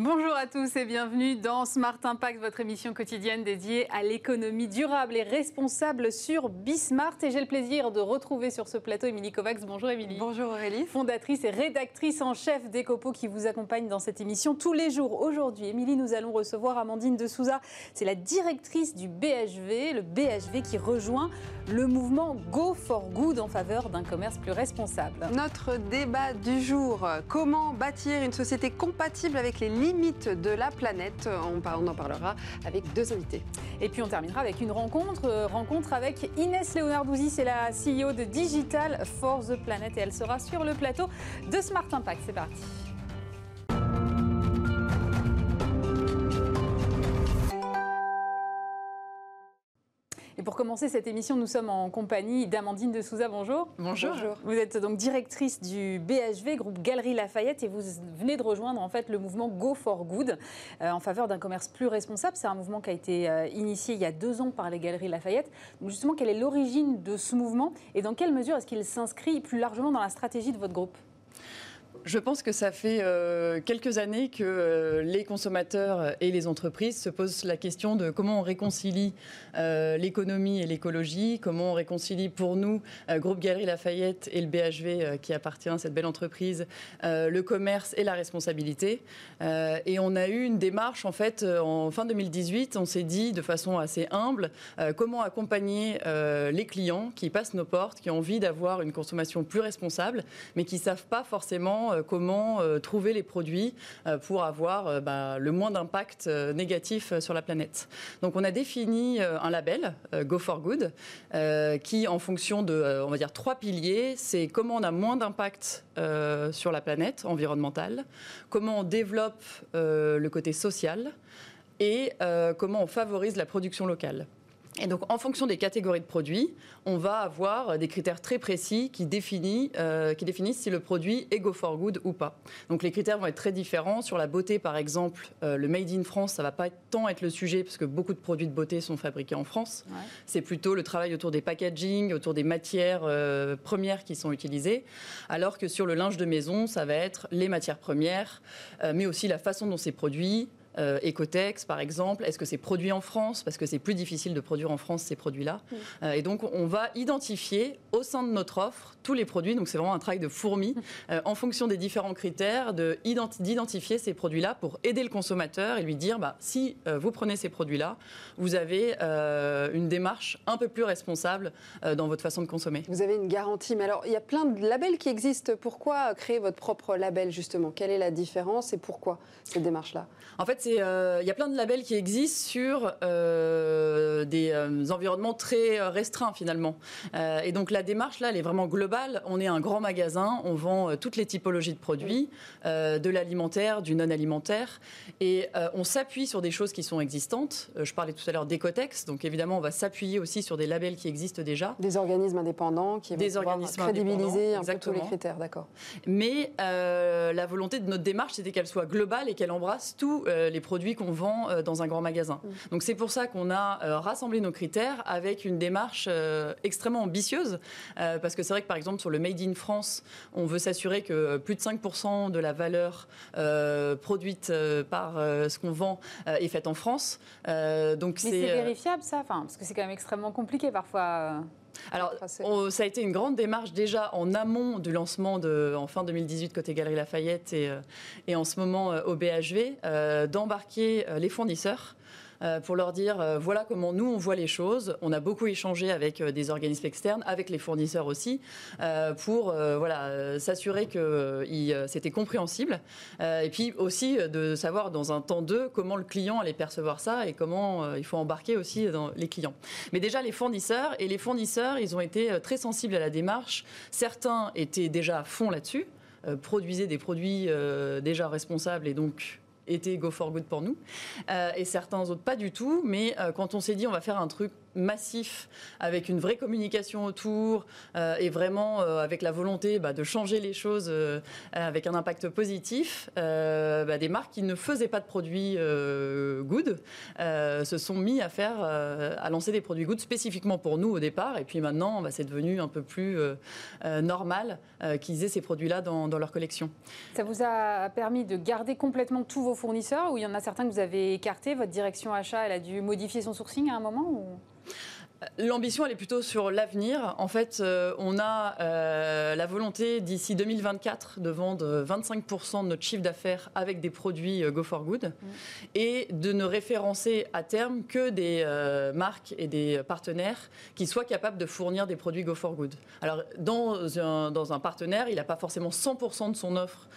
Bonjour à tous et bienvenue dans Smart Impact, votre émission quotidienne dédiée à l'économie durable et responsable sur Bismart. Et j'ai le plaisir de retrouver sur ce plateau Émilie Kovacs. Bonjour Émilie. Bonjour Aurélie. Fondatrice et rédactrice en chef d'Ecopo qui vous accompagne dans cette émission tous les jours. Aujourd'hui, Émilie, nous allons recevoir Amandine de Souza. C'est la directrice du BHV, le BHV qui rejoint le mouvement Go for Good en faveur d'un commerce plus responsable. Notre débat du jour, comment bâtir une société compatible avec les limites de la planète. On, en parlera avec deux invités. Et puis on terminera avec une rencontre, euh, rencontre avec Inès Leonardouzi, c'est la CEO de Digital for the Planet et elle sera sur le plateau de Smart Impact. C'est parti. Et pour commencer cette émission, nous sommes en compagnie d'Amandine de Souza. Bonjour. Bonjour. Vous êtes donc directrice du BHV, groupe Galerie Lafayette, et vous venez de rejoindre en fait le mouvement Go for Good euh, en faveur d'un commerce plus responsable. C'est un mouvement qui a été euh, initié il y a deux ans par les Galeries Lafayette. Donc justement, quelle est l'origine de ce mouvement et dans quelle mesure est-ce qu'il s'inscrit plus largement dans la stratégie de votre groupe? Je pense que ça fait euh, quelques années que euh, les consommateurs et les entreprises se posent la question de comment on réconcilie euh, l'économie et l'écologie, comment on réconcilie pour nous, Groupe Galerie Lafayette et le BHV qui appartient à cette belle entreprise, le commerce et la responsabilité. et on a eu une démarche en fait en fin 2018, on s'est dit de façon assez humble comment accompagner les clients qui passent nos portes, qui ont envie d'avoir une consommation plus responsable, mais qui savent pas forcément euh, comment euh, trouver les produits euh, pour avoir bah, le moins d'impact négatif sur la planète. Donc on a défini un label, Go for Good, qui en fonction de, trois piliers, c'est comment on a moins d'impact sur la planète environnementale, comment on développe le côté social et comment on favorise la production locale. Et donc, en fonction des catégories de produits, on va avoir des critères très précis qui, définissent, euh, qui définissent si le produit est go for good ou pas. Donc, les critères vont être très différents. Sur la beauté, par exemple, euh, le made in France, ça va pas tant être le sujet parce que beaucoup de produits de beauté sont fabriqués en France. C'est plutôt le travail autour des packaging, autour des matières euh, premières qui sont utilisées. Alors que sur le linge de maison, ça va être les matières premières, mais aussi la façon dont c'est produit, euh, Ecotex, par exemple Est-ce que c'est produit en France? Parce que c'est plus difficile de produire en France ces produits-là. Euh, et donc, on va identifier au sein de notre offre tous les produits. Donc, c'est vraiment un travail de fourmi euh, en fonction des différents critères d'identifier ces produits-là pour aider le consommateur et lui dire bah, si vous prenez ces produits-là, vous avez une démarche un peu plus responsable dans votre façon de consommer. Vous avez une garantie. Mais alors, il y a plein de labels qui existent. Pourquoi créer votre propre label, justement? Quelle est la différence et pourquoi cette démarche-là? En fait, il euh, y a plein de labels qui existent sur euh, des euh, environnements très restreints finalement. et donc la démarche là, elle est vraiment globale. On est un grand magasin, on vend toutes les typologies de produits, de l'alimentaire, du non alimentaire, et on s'appuie sur des choses qui sont existantes. je parlais tout à l'heure d'Ecotex, donc évidemment on va s'appuyer aussi sur des labels qui existent déjà. Des organismes indépendants qui des vont organismes crédibiliser un peu tous les critères, d'accord. Mais la volonté de notre démarche, c'était qu'elle soit globale et qu'elle embrasse tous les produits qu'on vend euh, dans un grand magasin. Mmh. Donc c'est pour ça qu'on a euh, rassemblé nos critères avec une démarche euh, extrêmement ambitieuse, parce que c'est vrai que par exemple sur le Made in France, on veut s'assurer que plus de 5% de la valeur produite par ce qu'on vend est faite en France. donc c'est vérifiable ça, enfin, parce que c'est quand même extrêmement compliqué parfois. Alors, ça a été une grande démarche déjà en amont du lancement de, en fin 2018 côté Galerie Lafayette et, euh, et en ce moment euh, au BHV, euh, d'embarquer les fournisseurs pour leur dire euh, voilà comment nous on voit les choses. On a beaucoup échangé avec euh, des organismes externes, avec les fournisseurs aussi, pour voilà s'assurer que c'était compréhensible. et puis aussi de savoir dans un temps d'eux comment le client allait percevoir ça et comment il faut embarquer aussi les clients. Mais déjà les fournisseurs et les fournisseurs, ils ont été très sensibles à la démarche. Certains étaient déjà à fond là-dessus, produisaient des produits déjà responsables et donc était go for good pour nous. Euh, et certains autres pas du tout. Mais euh, quand on s'est dit on va faire un truc massif, avec une vraie communication autour et vraiment avec la volonté bah, de changer les choses avec un impact positif, bah, des marques qui ne faisaient pas de produits good se sont mis à faire, à lancer des produits good spécifiquement pour nous au départ. Et puis maintenant, bah, c'est devenu un peu plus normal qu'ils aient ces produits-là dans, dans leur collection. Ça vous a permis de garder complètement tous vos fournisseurs ou il y en a certains que vous avez écartés Votre direction achat, elle a dû modifier son sourcing à un moment. L'ambition, elle est plutôt sur l'avenir. En fait, euh, on a euh, la volonté d'ici 2024 de vendre 25% de notre chiffre d'affaires avec des produits euh, Go for Good mmh. et de ne référencer à terme que des marques et des partenaires qui soient capables de fournir des produits Go for Good. Alors, dans un, dans un partenaire, il n'a pas forcément 100% de son offre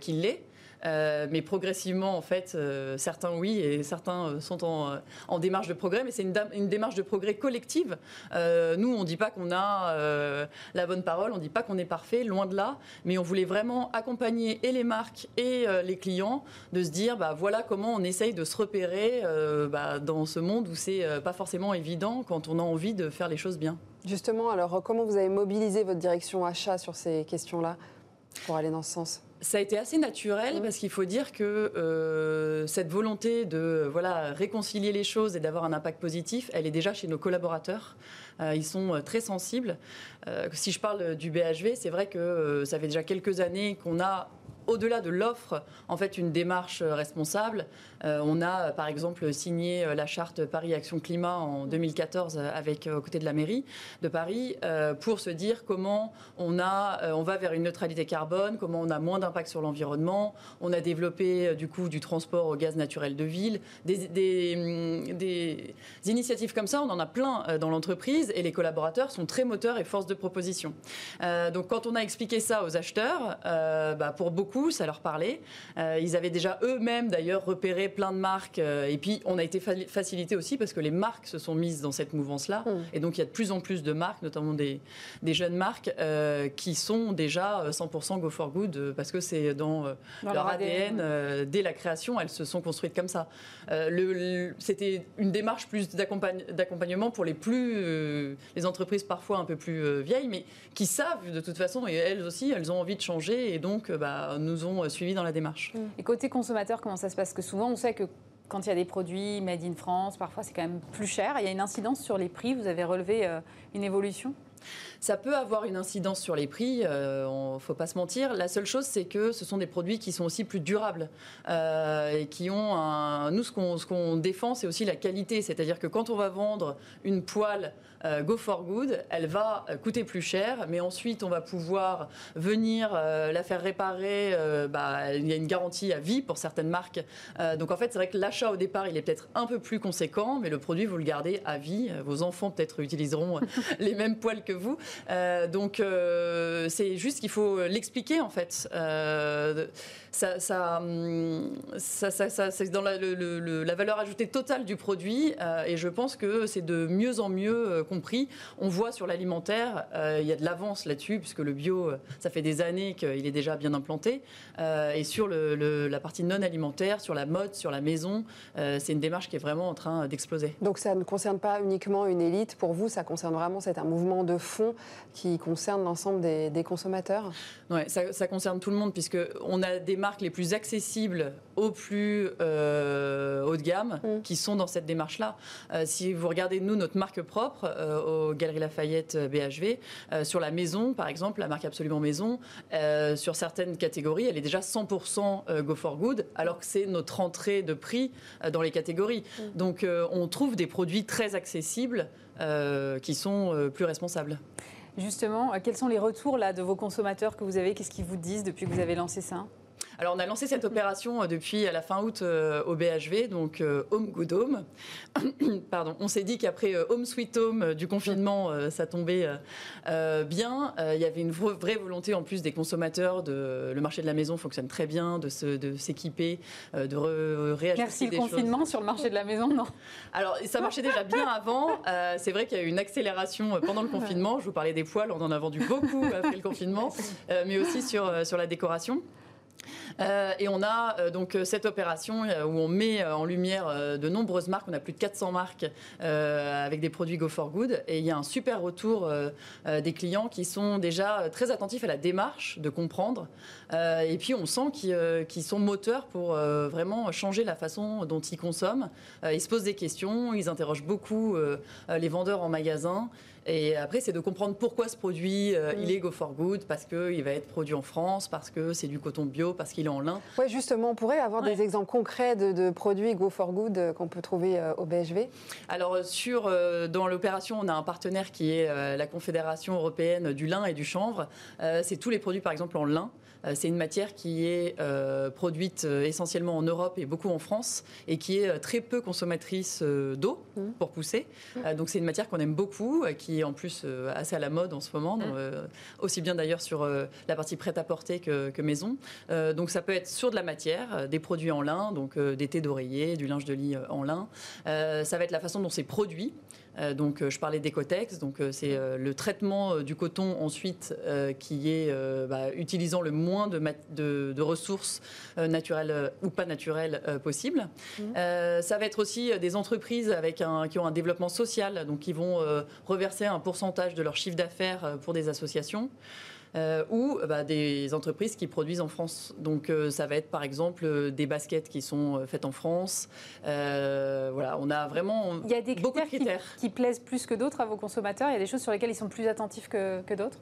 qui l'est. Euh, mais progressivement, en fait, euh, certains oui et certains euh, sont en, démarche de progrès, mais c'est une, une, démarche de progrès collective. nous, on ne dit pas qu'on a la bonne parole, on ne dit pas qu'on est parfait, loin de là, mais on voulait vraiment accompagner et les marques et les clients de se dire, bah, voilà comment on essaye de se repérer bah, dans ce monde où c'est pas forcément évident quand on a envie de faire les choses bien. Justement, alors comment vous avez mobilisé votre direction achat sur ces questions-là pour aller dans ce sens? Ça a été assez naturel parce qu'il faut dire que euh, cette volonté de voilà, réconcilier les choses et d'avoir un impact positif, elle est déjà chez nos collaborateurs. Euh, ils sont euh, très sensibles. si je parle du BHV, c'est vrai que ça fait déjà quelques années qu'on a au-delà de l'offre, en fait, une démarche responsable. Euh, on a, par exemple, signé euh, la charte Paris Action Climat en 2014 euh, avec aux côtés de la mairie de Paris pour se dire comment on a, on va vers une neutralité carbone, comment on a moins d'impact sur l'environnement. On a développé du coup du transport au gaz naturel de ville, des, des initiatives comme ça. On en a plein dans l'entreprise et les collaborateurs sont très moteurs et force de proposition. donc, quand on a expliqué ça aux acheteurs, bah, pour beaucoup, ça leur parlait. ils avaient déjà eux-mêmes d'ailleurs repéré plein de marques. Euh, et puis, on a été facilité aussi parce que les marques se sont mises dans cette mouvance-là. Mm. Et donc, il y a de plus en plus de marques, notamment des, des jeunes marques, euh, qui sont déjà 100% euh, Go for Good parce que c'est dans, leur ADN. dès la création, elles se sont construites comme ça. Le, C'était une démarche plus d'accompagnement pour les plus, les entreprises parfois un peu plus vieilles, mais qui savent de toute façon, et elles aussi, elles ont envie de changer et donc bah, nous ont suivis dans la démarche. Et côté consommateur, comment ça se passe? Que souvent, on sait que quand il y a des produits made in France, parfois c'est quand même plus cher. Il y a une incidence sur les prix? Vous avez relevé euh, une évolution? Ça peut avoir une incidence sur les prix, il euh, ne faut pas se mentir. La seule chose, c'est que ce sont des produits qui sont aussi plus durables euh, et qui ont un... Nous, ce qu'on défend, c'est aussi la qualité. C'est-à-dire que quand on va vendre une poêle euh, Go for Good, elle va coûter plus cher, mais ensuite on va pouvoir venir la faire réparer. Bah, il y a une garantie à vie pour certaines marques. donc en fait, c'est vrai que l'achat au départ, il est peut-être un peu plus conséquent, mais le produit, vous le gardez à vie. Vos enfants peut-être utiliseront les mêmes poêles que vous. Euh, donc euh, c'est juste qu'il faut l'expliquer en fait. Euh, ça, ça, ça, c'est dans la, la, valeur ajoutée totale du produit et je pense que c'est de mieux en mieux compris. On voit sur l'alimentaire, il y a de l'avance là-dessus puisque le bio, ça fait des années qu'il est déjà bien implanté. et sur le, la partie non alimentaire, sur la mode, sur la maison, c'est une démarche qui est vraiment en train d'exploser. Donc ça ne concerne pas uniquement une élite. Pour vous, ça concerne vraiment, c'est un mouvement de fond qui concerne l'ensemble des, consommateurs? Oui, ça, concerne tout le monde, puisqu'on a des marques les plus accessibles aux plus euh, haut de gamme mm. qui sont dans cette démarche-là. Euh, si vous regardez, nous, notre marque propre euh, aux Galeries Lafayette BHV, sur la maison, par exemple, la marque Absolument Maison, sur certaines catégories, elle est déjà 100% Go for Good, alors que c'est notre entrée de prix dans les catégories. Mm. Donc, on trouve des produits très accessibles qui sont plus responsables. Justement, quels sont les retours là, de vos consommateurs que vous avez? Qu'est-ce qu'ils vous disent depuis que vous avez lancé ça? Alors, on a lancé cette opération euh, depuis la fin août euh, au BHV, donc euh, Home Good Home. Pardon. On s'est dit qu'après Home Sweet Home du confinement, ça tombait bien. Il y avait une vraie volonté en plus des consommateurs. De, le marché de la maison fonctionne très bien, de, s'équiper, de réagir. Merci le confinement sur le marché de la maison, non? Alors, ça marchait déjà bien avant. C'est vrai qu'il y a eu une accélération pendant le confinement. Je vous parlais des poils, on en a vendu beaucoup après le confinement, mais aussi sur, sur la décoration. Euh, et on a euh, donc cette opération où on met en lumière de nombreuses marques. On a plus de 400 marques avec des produits Go for Good. Et il y a un super retour des clients qui sont déjà très attentifs à la démarche de comprendre. et puis on sent qu'ils sont moteurs pour vraiment changer la façon dont ils consomment. ils se posent des questions, ils interrogent beaucoup les vendeurs en magasin. Et après, c'est de comprendre pourquoi ce produit, euh, il est Go for Good, parce qu'il va être produit en France, parce que c'est du coton bio, parce qu'il est en lin. Oui, justement, on pourrait avoir des exemples concrets de, produits Go for Good euh, qu'on peut trouver euh, au BHV Alors, sur, dans l'opération, on a un partenaire qui est la Confédération européenne du lin et du chanvre. c'est tous les produits, par exemple, en lin. Euh, c'est une matière qui est euh, produite euh, essentiellement en Europe et beaucoup en France et qui est très peu consommatrice d'eau mmh. pour pousser. Mmh. donc c'est une matière qu'on aime beaucoup, qui est en plus assez à la mode en ce moment, mmh. aussi bien d'ailleurs sur la partie prête-à-porter que, que, maison. donc ça peut être sur de la matière, des produits en lin, donc des thés d'oreiller, du linge de lit en lin. ça va être la façon dont c'est produit. Euh, donc, euh, je parlais d'écotex, donc euh, c'est le traitement du coton ensuite qui est bah, utilisant le moins de, ressources naturelles ou pas naturelles possibles. Mmh. ça va être aussi des entreprises avec un, qui ont un développement social, donc qui vont reverser un pourcentage de leur chiffre d'affaires pour des associations. Euh, ou bah, des entreprises qui produisent en France. Donc euh, ça va être par exemple euh, des baskets qui sont faites en France. voilà, on a vraiment Il y a des beaucoup de critères qui, plaisent plus que d'autres à vos consommateurs. Il y a des choses sur lesquelles ils sont plus attentifs que, que d'autres.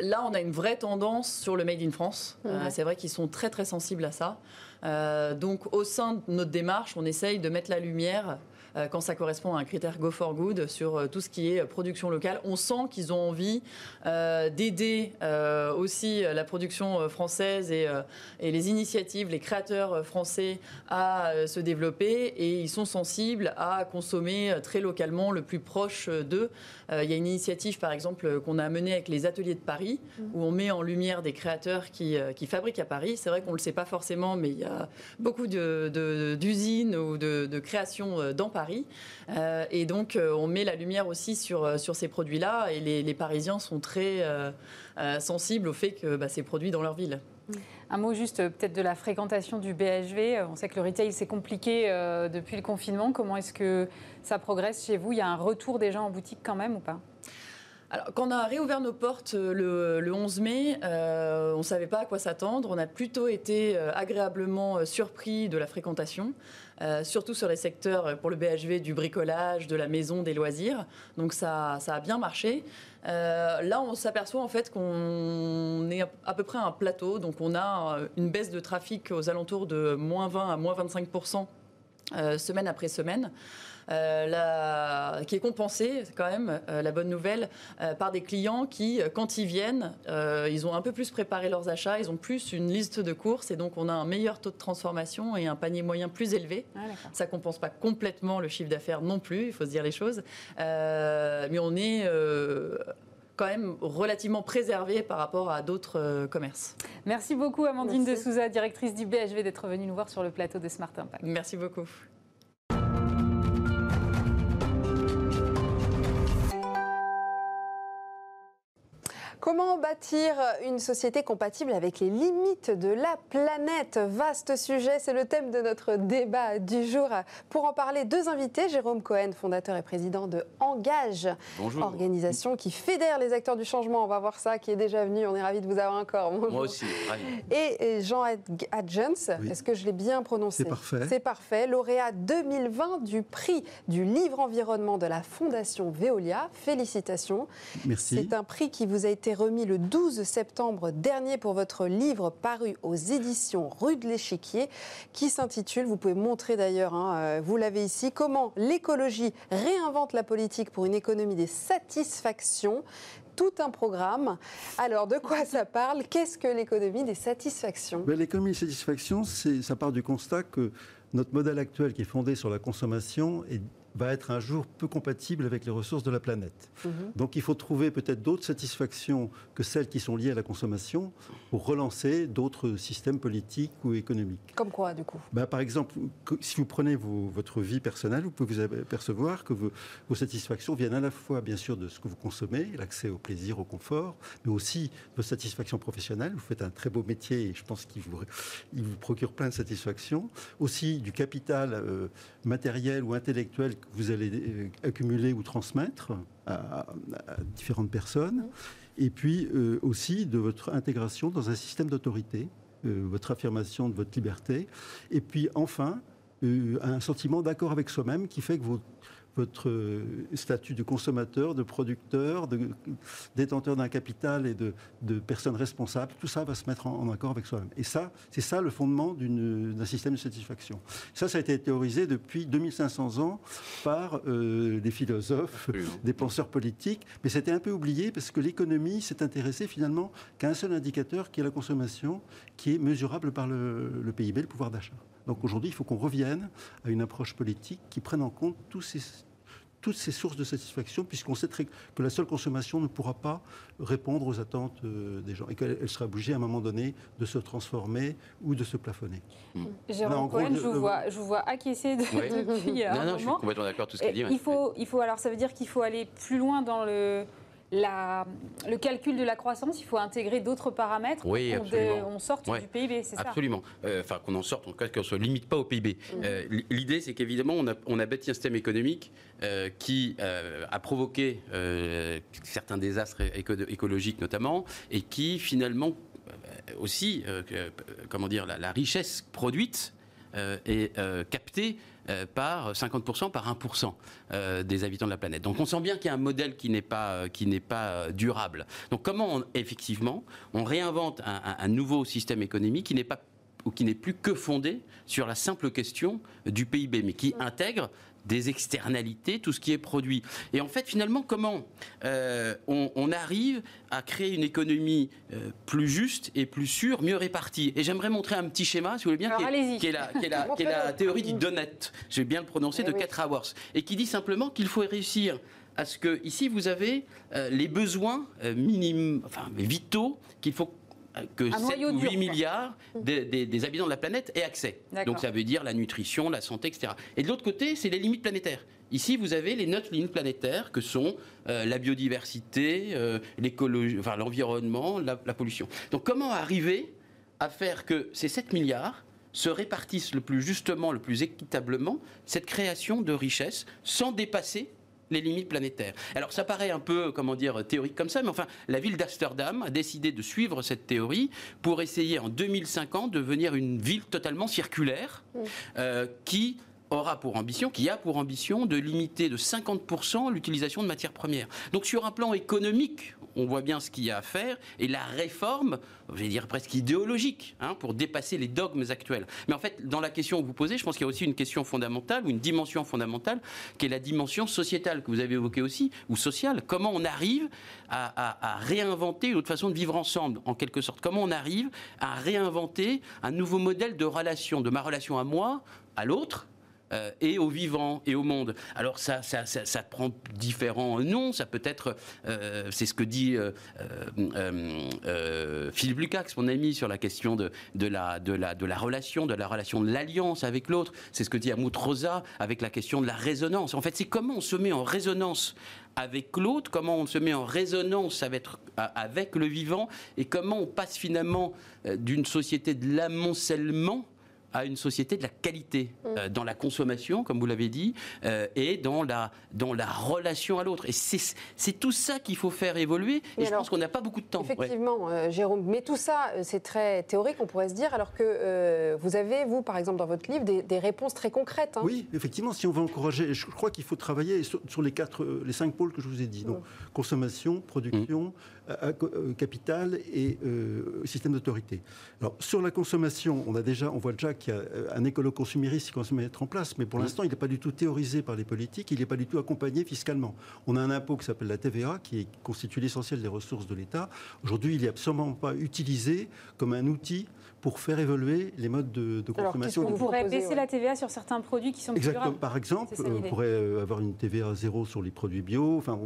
Là, on a une vraie tendance sur le made in France. c'est vrai qu'ils sont très très sensibles à ça. donc au sein de notre démarche, on essaye de mettre la lumière euh, quand ça correspond à un critère Go for Good sur euh, tout ce qui est production locale. On sent qu'ils ont envie euh, d'aider aussi la production française et, les initiatives, les créateurs français à se développer et ils sont sensibles à consommer très localement, le plus proche d'eux. Il y a une initiative, par exemple, qu'on a menée avec les ateliers de Paris, mmh. où on met en lumière des créateurs qui, fabriquent à Paris. C'est vrai qu'on ne le sait pas forcément, mais il y a beaucoup d'usines ou de, de créations dans Paris euh, et donc, euh, on met la lumière aussi sur, euh, sur ces produits-là. Et les, Parisiens sont très sensibles au fait que bah, c'est produit dans leur ville. Un mot juste peut-être de la fréquentation du BHV. On sait que le retail, c'est compliqué depuis le confinement. Comment est-ce que ça progresse chez vous? Il y a un retour des gens en boutique quand même ou pas? Quand on a réouvert nos portes le, 11 mai, on ne savait pas à quoi s'attendre. On a plutôt été agréablement surpris de la fréquentation. Euh, surtout sur les secteurs euh, pour le BHV du bricolage, de la maison, des loisirs. Donc ça, ça a bien marché. Euh, là, on s'aperçoit en fait qu'on est à peu près à un plateau, donc on a une baisse de trafic aux alentours de moins 20 à moins 25% semaine après semaine. Euh, qui est compensée, c'est quand même euh, la bonne nouvelle, euh, par des clients qui, quand ils viennent, ils ont un peu plus préparé leurs achats, ils ont plus une liste de courses et donc on a un meilleur taux de transformation et un panier moyen plus élevé. Ça ah, Ça compense pas complètement le chiffre d'affaires non plus, il faut se dire les choses, mais on est quand même relativement préservé par rapport à d'autres commerces. Merci beaucoup Amandine de Souza, directrice du BHV, d'être venue nous voir sur le plateau de Smart Impact. Merci beaucoup. Comment bâtir une société compatible avec les limites de la planète? Vaste sujet, c'est le thème de notre débat du jour. Pour en parler, deux invités, Jérôme Cohen, fondateur et président de Engage, organisation qui fédère les acteurs du changement. On va voir ça, qui est déjà venu. On est ravis de vous avoir encore. Moi aussi. Et Jean Adjens, est-ce que je l'ai bien prononcé? C'est parfait. C'est parfait. Lauréat 2020 du prix du livre environnement de la Fondation Veolia. Félicitations. Merci. C'est un prix qui vous a été remis le 12 septembre dernier pour votre livre paru aux éditions Rue de l'Échiquier qui s'intitule, vous pouvez montrer d'ailleurs, hein, euh, vous l'avez ici, Comment l'écologie réinvente la politique pour une économie des satisfactions. Tout un programme. Alors, de quoi ça parle? Qu'est-ce que l'économie des satisfactions? Ben, L'économie des satisfactions, ça part du constat que notre modèle actuel, qui est fondé sur la consommation, est va être un jour peu compatible avec les ressources de la planète. Mhm. Donc il faut trouver peut-être d'autres satisfactions que celles qui sont liées à la consommation pour relancer d'autres systèmes politiques ou économiques. Comme quoi, du coup? Ben, Par exemple, si vous prenez votre vie personnelle, vous pouvez vous apercevoir que vos, satisfactions viennent à la fois, bien sûr, de ce que vous consommez, l'accès au plaisir, au confort, mais aussi vos satisfactions professionnelles. Vous faites un très beau métier et je pense qu'il vous, il vous procure plein de satisfactions. Aussi du capital euh, matériel ou intellectuel que vous allez euh, accumuler ou transmettre à, différentes personnes. Et puis euh, aussi de votre intégration dans un système d'autorité, votre affirmation de votre liberté. Et puis enfin, un sentiment d'accord avec soi-même qui fait que vous votre euh, statut de consommateur, de producteur, de détenteur d'un capital et de, de personne responsable, tout ça va se mettre en, accord avec soi-même. Et ça, c'est ça le fondement d'un système de satisfaction. Ça, ça a été théorisé depuis 2500 ans par euh, des philosophes, des penseurs politiques, mais c'était un peu oublié parce que l'économie s'est intéressée finalement qu'à un seul indicateur qui est la consommation, qui est mesurable par le, le PIB, le pouvoir d'achat. Donc aujourd'hui, il faut qu'on revienne à une approche politique qui prenne en compte tous ces, toutes ces sources de satisfaction, puisqu'on sait que la seule consommation ne pourra pas répondre aux attentes euh, des gens et qu'elle sera obligée à un moment donné de se transformer ou de se plafonner. Mmh. Jérôme Cohen, je, vous vois, je vous vois acquiescer de, depuis non, non, je suis complètement d'accord tout ce qu'il dit. Il faut, il faut, alors ça veut dire qu'il faut aller plus loin dans le le calcul de la croissance, il faut intégrer d'autres paramètres oui, pour qu'on sorte du PIB, c'est ça Absolument. Euh, enfin, qu'on en sorte, en tout cas, qu'on ne se limite pas au PIB. Mhm. Euh, l'idée, c'est qu'évidemment, on a, on a, bâti un système économique euh, qui a provoqué certains désastres écologiques, notamment, et qui, finalement, aussi, comment dire, la, la richesse produite est captée euh, par 50% par 1% euh, des habitants de la planète. Donc on sent bien qu'il y a un modèle qui n'est pas, euh, qui n'est pas durable. Donc comment effectivement on réinvente un, nouveau système économique qui n'est pas ou qui n'est plus que fondé sur la simple question du PIB, mais qui intègre des externalités, tout ce qui est produit. Et en fait, finalement, comment euh, on, arrive à créer une économie euh, plus juste et plus sûre, mieux répartie? Et j'aimerais montrer un petit schéma, si vous voulez bien, qui, est, la, théorie du donut, je vais bien le prononcer, de 4 hours, et qui dit simplement qu'il faut réussir à ce que, ici, vous avez euh, les besoins minimes, enfin, vitaux qu'il faut que 7 ou 8 milliards des, habitants de la planète aient accès. Donc ça veut dire la nutrition, la santé, etc. Et de l'autre côté, c'est les limites planétaires. Ici, vous avez les neuf limites planétaires que sont euh, la biodiversité, euh, l'écologie, enfin, l'environnement, la, la pollution. Donc comment arriver à faire que ces 7 milliards se répartissent le plus justement, le plus équitablement, cette création de richesse, sans dépasser les limites planétaires. Alors ça paraît un peu, comment dire, théorique comme ça, mais enfin, la ville d'Amsterdam a décidé de suivre cette théorie pour essayer en 2050 de devenir une ville totalement circulaire mmh. euh, qui aura pour ambition, qui a pour ambition de limiter de 50% l'utilisation de matières premières. Donc sur un plan économique, on voit bien ce qu'il y a à faire, et la réforme, je vais dire presque idéologique, hein, pour dépasser les dogmes actuels. Mais en fait, dans la question que vous posez, je pense qu'il y a aussi une question fondamentale, ou une dimension fondamentale, qui est la dimension sociétale, que vous avez évoquée aussi, ou sociale. Comment on arrive à, à réinventer une autre façon de vivre ensemble, en quelque sorte? Comment on arrive à réinventer un nouveau modèle de relation, de ma relation à moi, à l'autre, euh, et au vivant et au monde. Alors ça, ça, ça, prend différents noms. Ça peut être, euh, c'est ce que dit euh, Philippe Lucax, mon ami, sur la question de, de, la, de, la, de la relation, de la relation de l'alliance avec l'autre. C'est ce que dit Amout Rosa avec la question de la résonance. En fait, c'est comment on se met en résonance avec l'autre, comment on se met en résonance avec le vivant et comment on passe finalement d'une société de l'amoncellement à une société de la qualité mm. euh, dans la consommation, comme vous l'avez dit, euh, et dans la, dans la relation à l'autre. Et c'est tout ça qu'il faut faire évoluer. Et je pense qu'on n'a pas beaucoup de temps. Effectivement, euh, Jérôme. Mais tout ça, c'est très théorique, on pourrait se dire, alors que vous avez, vous, par exemple, dans votre livre, des, réponses très concrètes. Hein. Oui, effectivement, si on veut encourager, je crois qu'il faut travailler sur, les quatre, les cinq pôles que je vous ai dit. Donc, mm. consommation, production, mm. capital et système d'autorité. Alors, sur la consommation, on a déjà, on voit déjà qu'il y a euh, un écolo-consumériste qui commence à mettre en place, mais pour l'instant, il n'est pas du tout théorisé par les politiques, il n'est pas du tout accompagné fiscalement. On a un impôt qui s'appelle la TVA, qui constitue l'essentiel des ressources de l'État. Aujourd'hui, il n'est absolument pas utilisé comme un outil pour faire évoluer les modes de, consommation. on pourrait baisser la TVA sur certains produits qui sont plus Exactement. Par exemple, on pourrait avoir une TVA zéro sur les produits bio. Enfin,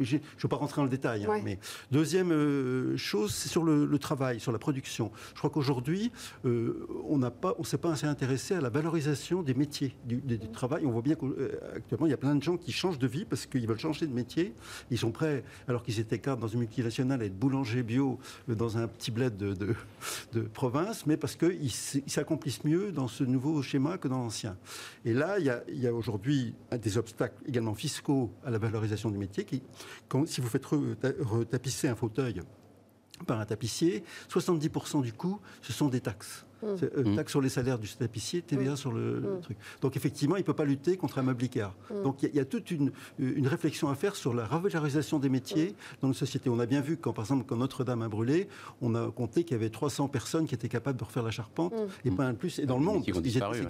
je ne veux pas rentrer dans le détail. Hein, mais deuxième chose, c'est sur le, travail, sur la production. Je crois qu'aujourd'hui, on n'a pas, on s'est pas assez intéressé à la valorisation des métiers du, travail. On voit bien qu'actuellement, il y a plein de gens qui changent de vie parce qu'ils veulent changer de métier. Ils sont prêts, alors qu'ils étaient cadres dans une multinationale, à être boulanger bio dans un petit bled de, de, province, mais parce qu'ils s'accomplissent mieux dans ce nouveau schéma que dans l'ancien. Et là, il y a, aujourd'hui des obstacles également fiscaux à la valorisation du métier. Si vous faites retapisser un fauteuil par un tapissier, 70% du coût, ce sont des taxes. Euh, mm. taxe sur les salaires du tapissier, TVA mm. sur le, mm. truc. Donc effectivement, il ne peut pas lutter contre un meuble. Donc il y, a toute une, une, réflexion à faire sur la revalorisation des métiers dans nos sociétés. On a bien vu quand, par exemple, quand Notre-Dame a brûlé, on a compté qu'il y avait 300 personnes qui étaient capables de refaire la charpente, et pas un de plus. Et dans le monde, ils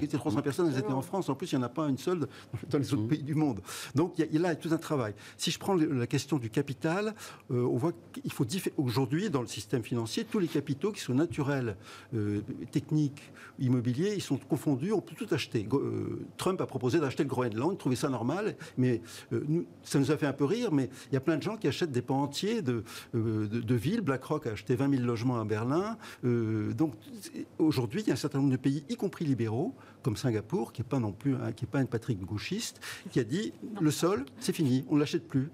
étaient, 300 personnes, elles étaient en France. En plus, il n'y en a pas une seule dans les autres pays du monde. Donc il y, a là tout un travail. Si je prends la question du capital, euh, on voit qu'il faut aujourd'hui, dans le système financier, tous les capitaux qui sont naturels, euh, techniques, immobiliers, ils sont confondus, on peut tout acheter. Euh, Trump a proposé d'acheter le Groenland, il trouvait ça normal, mais euh, ça nous a fait un peu rire, mais il y a plein de gens qui achètent des pans entiers de, euh, de, villes. BlackRock a acheté 20 000 logements à Berlin. donc aujourd'hui, il y a un certain nombre de pays, y compris libéraux, comme Singapour, qui n'est pas non plus qui est pas une patrie gauchiste, qui a dit le sol, c'est fini, on ne l'achète plus.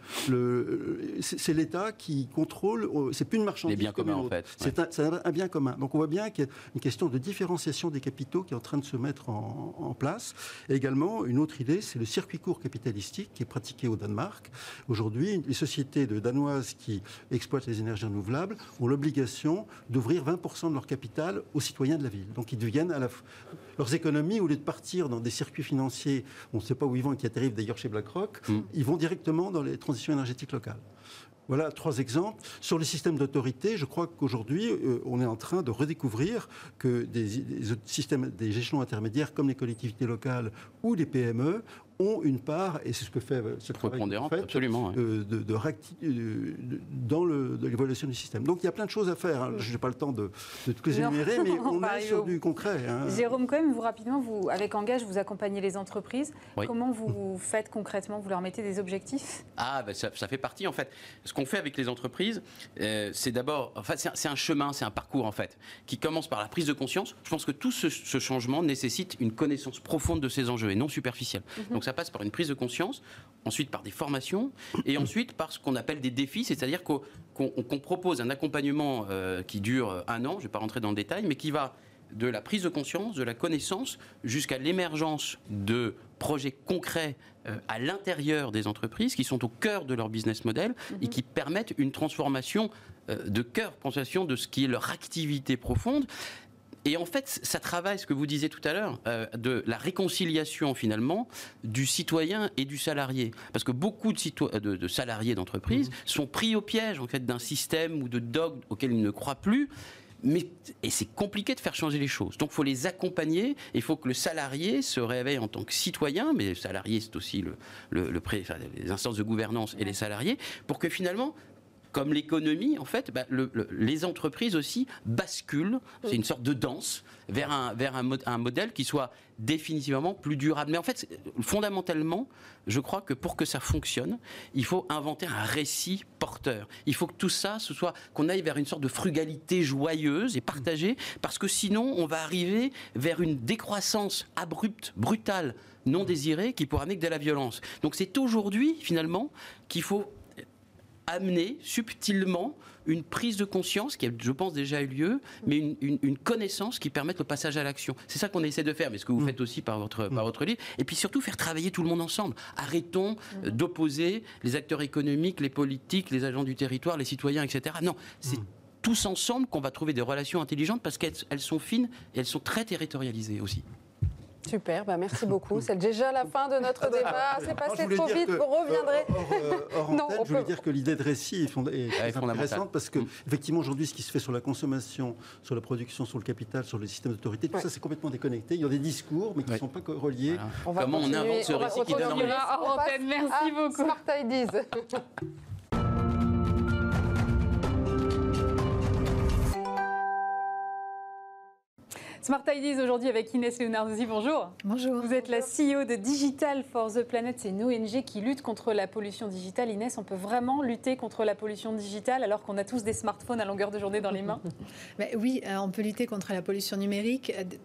C'est l'État qui contrôle, c'est plus une marchandise. Les biens communs, en fait. C'est un, bien commun. Donc on voit bien qu'il y a une question de différenciation des capitaux qui est en train de se mettre en, place. Et également, une autre idée, c'est le circuit court capitalistique qui est pratiqué au Danemark. Aujourd'hui, les sociétés de danoises qui exploitent les énergies renouvelables ont l'obligation d'ouvrir 20% de leur capital aux citoyens de la ville. Donc ils deviennent à la leurs économies, au lieu de partir dans des circuits financiers, on ne sait pas où ils vont et qui atterrivent d'ailleurs chez BlackRock, mm. ils vont directement dans les transitions énergétiques locales. Voilà trois exemples. Sur les systèmes d'autorité, je crois qu'aujourd'hui, euh, on est en train de redécouvrir que des, systèmes, des échelons intermédiaires comme les collectivités locales ou les PME ont une part, et c'est ce que fait euh, ce travail fait, absolument, euh, de, de, euh, dans l'évaluation du système. Donc il y a plein de choses à faire. Hein. Je n'ai pas le temps de, de tout les énumérer, mais on, est sur du concret. Hein. Jérôme, quand même, vous rapidement, vous, avec Engage, vous accompagnez les entreprises. Comment vous faites concrètement? Vous leur mettez des objectifs? Ah, ben ça, fait partie en fait. Ce qu'on fait avec les entreprises, c'est d'abord, enfin, c'est un chemin, c'est un parcours en fait, qui commence par la prise de conscience. Je pense que tout ce, changement nécessite une connaissance profonde de ces enjeux et non superficielle. Mhm. Donc ça passe par une prise de conscience, ensuite par des formations, et ensuite par ce qu'on appelle des défis, c'est-à-dire qu'on propose un accompagnement euh, qui dure un an, je ne vais pas rentrer dans le détail, mais qui va de la prise de conscience, de la connaissance, jusqu'à l'émergence de projets concrets euh, à l'intérieur des entreprises qui sont au cœur de leur business model et mhm. qui permettent une transformation euh, de cœur, pensation de ce qui est leur activité profonde. Et en fait, ça travaille, ce que vous disiez tout à l'heure, euh, de la réconciliation finalement du citoyen et du salarié. Parce que beaucoup de, de, salariés d'entreprise mmh. sont pris au piège en fait d'un système ou de dogme auquel ils ne croient plus. Mais, et c'est compliqué de faire changer les choses. Donc il faut les accompagner, il faut que le salarié se réveille en tant que citoyen, mais le salarié c'est aussi le, le, le les instances de gouvernance et les salariés, pour que finalement comme l'économie, en fait, bah, les entreprises aussi basculent, c'est une sorte de danse, vers, un, modèle qui soit définitivement plus durable. Mais en fait, fondamentalement, je crois que pour que ça fonctionne, il faut inventer un récit porteur. Il faut que tout ça, ce soit qu'on aille vers une sorte de frugalité joyeuse et partagée, parce que sinon, on va arriver vers une décroissance abrupte, brutale, non désirée, qui pourra amener que de la violence. Donc c'est aujourd'hui, finalement, qu'il faut amener subtilement une prise de conscience qui a, je pense, déjà eu lieu, mais une, connaissance qui permette le passage à l'action. C'est ça qu'on essaie de faire, mais ce que vous mm. faites aussi par votre, par mm. votre livre. Et puis surtout, faire travailler tout le monde ensemble. Arrêtons euh, mm. d'opposer les acteurs économiques, les politiques, les agents du territoire, les citoyens, etc. Non, c'est tous ensemble qu'on va trouver des relations intelligentes parce qu'elles sont fines et elles sont très territorialisées aussi. Super, bah merci beaucoup. C'est déjà la fin de notre débat. C'est passé trop vite, vous reviendrez. non, je voulais dire que l'idée de récit est, intéressante parce que, mm. effectivement, aujourd'hui, ce qui se fait sur la consommation, sur la production, sur le capital, sur le système d'autorité, tout ça, c'est complètement déconnecté. Il y a des discours, mais qui ne sont pas reliés. Comment on invente ce récit qui donne envie Merci beaucoup. Smart Ideas. Smart Ideas aujourd'hui avec Inès Leonardozzi, bonjour. Bonjour. Vous êtes la CEO de Digital for the Planet, c'est une ONG qui lutte contre la pollution digitale. Inès, on peut vraiment lutter contre la pollution digitale alors qu'on a tous des smartphones à longueur de journée dans les mains ben Oui, euh, on peut lutter contre la pollution numérique. Il euh,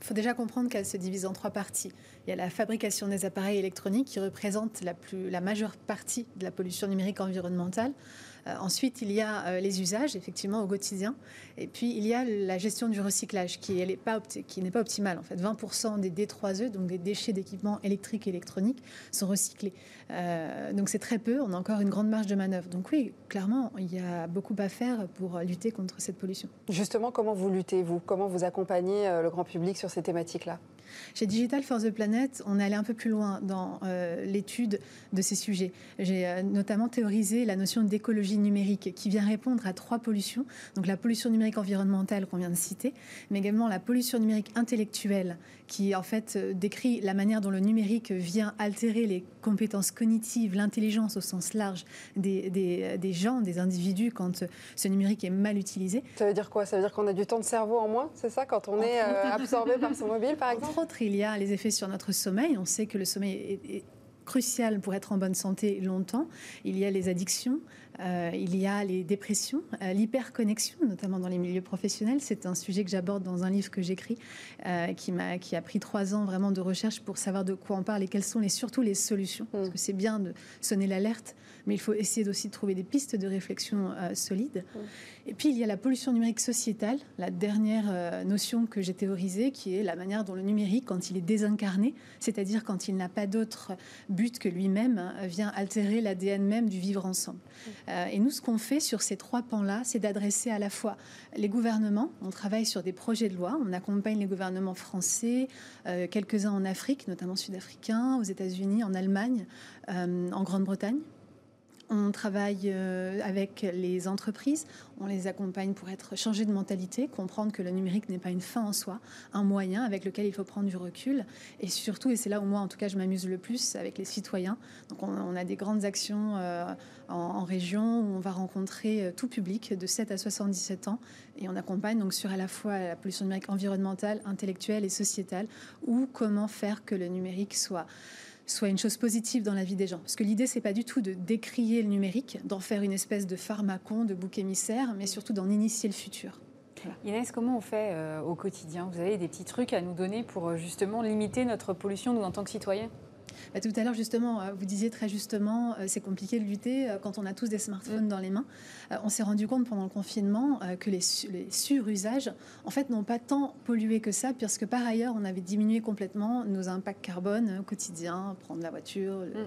faut déjà comprendre qu'elle se divise en trois parties. Il y a la fabrication des appareils électroniques qui représente la, plus, la majeure partie de la pollution numérique environnementale. Euh, ensuite, il y a euh, les usages, effectivement, au quotidien. Et puis, il y a la gestion du recyclage, qui n'est pas, pas optimale. En fait, 20% des D3E, donc des déchets d'équipements électriques et électroniques, sont recyclés. Euh, donc, c'est très peu. On a encore une grande marge de manœuvre. Donc, oui, clairement, il y a beaucoup à faire pour lutter contre cette pollution. Justement, comment vous luttez, vous? Comment vous accompagnez le grand public sur ces thématiques-là? Chez Digital for the Planet, on est allé un peu plus loin dans euh, l'étude de ces sujets. J'ai euh, notamment théorisé la notion d'écologie numérique qui vient répondre à trois pollutions. Donc la pollution numérique environnementale qu'on vient de citer, mais également la pollution numérique intellectuelle qui en fait euh, décrit la manière dont le numérique vient altérer les compétences cognitives, l'intelligence au sens large des, des, gens, des individus quand ce numérique est mal utilisé. Ça veut dire quoi? Ça veut dire qu'on a du temps de cerveau en moins, c'est ça, quand on est absorbé par son mobile par exemple? il y a les effets sur notre sommeil. On sait que le sommeil est, crucial pour être en bonne santé longtemps. Il y a les addictions, euh, il y a les dépressions, euh, l'hyperconnexion, notamment dans les milieux professionnels. C'est un sujet que j'aborde dans un livre que j'écris, euh, qui, m'a, qui a pris trois ans vraiment de recherche pour savoir de quoi on parle et quelles sont les, surtout les solutions. Mm. Parce que c'est bien de sonner l'alerte, mais il faut essayer aussi de trouver des pistes de réflexion solides. Mm. Et puis, il y a la pollution numérique sociétale, la dernière euh, notion que j'ai théorisée, qui est la manière dont le numérique, quand il est désincarné, c'est-à-dire quand il n'a pas d'autre but que lui-même, hein, vient altérer l'ADN même du vivre ensemble. Euh, et nous, ce qu'on fait sur ces trois pans-là, c'est d'adresser à la fois les gouvernements, on travaille sur des projets de loi, on accompagne les gouvernements français, euh, quelques-uns en Afrique, notamment sud-africains, aux États-Unis, en Allemagne, en Grande-Bretagne. On travaille euh, avec les entreprises, on les accompagne pour être changer de mentalité, comprendre que le numérique n'est pas une fin en soi, un moyen avec lequel il faut prendre du recul. Et surtout, et c'est là où moi en tout cas je m'amuse le plus, avec les citoyens. Donc on, a des grandes actions euh, en, région où on va rencontrer euh, tout public de 7 à 77 ans et on accompagne donc sur à la fois la pollution numérique environnementale, intellectuelle et sociétale, ou comment faire que le numérique soit soit une chose positive dans la vie des gens. Parce que l'idée, c'est pas du tout de décrier le numérique, d'en faire une espèce de pharmacon, de bouc émissaire, mais surtout d'en initier le futur. Inès, comment on fait euh, au quotidien? Vous avez des petits trucs à nous donner pour euh, justement limiter notre pollution, nous, en tant que citoyens? Bah, tout à l'heure, justement, euh, vous disiez très justement, euh, c'est compliqué de lutter euh, quand on a tous des smartphones mm. dans les mains. On s'est rendu compte pendant le confinement que les, surusages, en fait, n'ont pas tant pollué que ça, puisque par ailleurs, on avait diminué complètement nos impacts carbone au quotidien, prendre la voiture. Mm.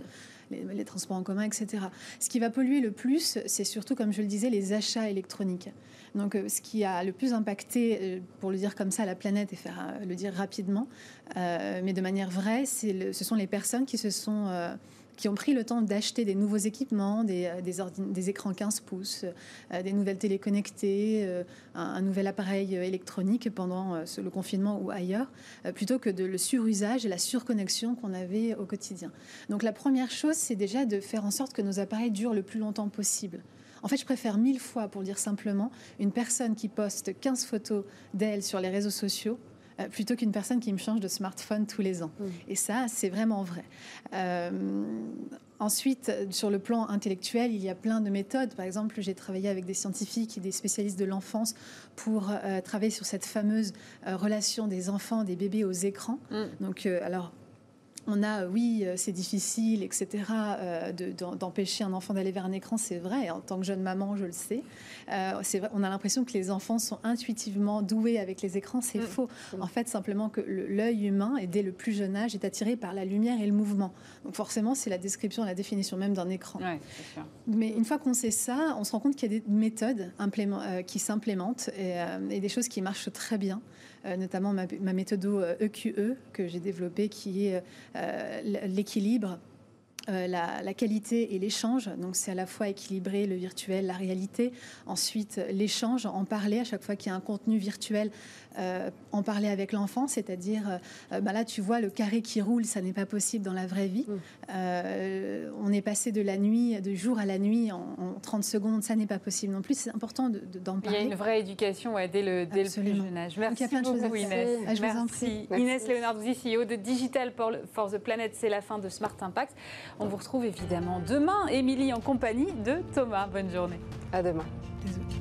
Les, transports en commun, etc. Ce qui va polluer le plus, c'est surtout, comme je le disais, les achats électroniques. Donc, euh, ce qui a le plus impacté, euh, pour le dire comme ça, la planète et faire euh, le dire rapidement, mais de manière vraie, ce sont les personnes qui se sont qui ont pris le temps d'acheter des nouveaux équipements, des, des, écrans 15 pouces, des nouvelles téléconnectées, un, un, nouvel appareil électronique pendant le confinement ou ailleurs, plutôt que de le surusage et la surconnexion qu'on avait au quotidien. Donc la première chose, c'est déjà de faire en sorte que nos appareils durent le plus longtemps possible. En fait, je préfère mille fois, pour dire simplement, une personne qui poste 15 photos d'elle sur les réseaux sociaux euh, plutôt qu'une personne qui me change de smartphone tous les ans. Mmh. Et ça, c'est vraiment vrai. Euh, ensuite, sur le plan intellectuel, il y a plein de méthodes. Par exemple, j'ai travaillé avec des scientifiques et des spécialistes de l'enfance pour euh, travailler sur cette fameuse relation des enfants, des bébés aux écrans. Mmh. Donc, alors, on a, oui, euh, c'est difficile, etc., euh, d'empêcher un enfant d'aller vers un écran, c'est vrai. En tant que jeune maman, je le sais. Euh, vrai, on a l'impression que les enfants sont intuitivement doués avec les écrans, c'est mm. faux. En fait, simplement que l'œil humain, et dès le plus jeune âge, est attiré par la lumière et le mouvement. Donc forcément, c'est la description, la définition même d'un écran. Mais une fois qu'on sait ça, on se rend compte qu'il y a des méthodes qui s'implémentent et, des choses qui marchent très bien. Euh, notamment ma, méthode EQE e que j'ai développée, qui est euh, l'équilibre euh, la, qualité et l'échange. Donc c'est à la fois équilibrer le virtuel, la réalité. Ensuite, l'échange, en parler à chaque fois qu'il y a un contenu virtuel, euh, en parler avec l'enfant, c'est-à-dire, euh, bah là tu vois le carré qui roule, ça n'est pas possible dans la vraie vie. Mm. on est passé de la nuit, de jour à la nuit en, 30 secondes, ça n'est pas possible non plus. C'est important d'en parler. Il y a une vraie éducation dès, le, dès le, plus jeune âge. Merci il y a plein de choses à Inès. Ah, je Merci. Vous en prie. Inès Leonarduzzi, CEO de Digital for the Planet, c'est la fin de Smart Impact. On vous retrouve évidemment demain, Émilie, en compagnie de Thomas. Bonne journée. À demain. Désolé.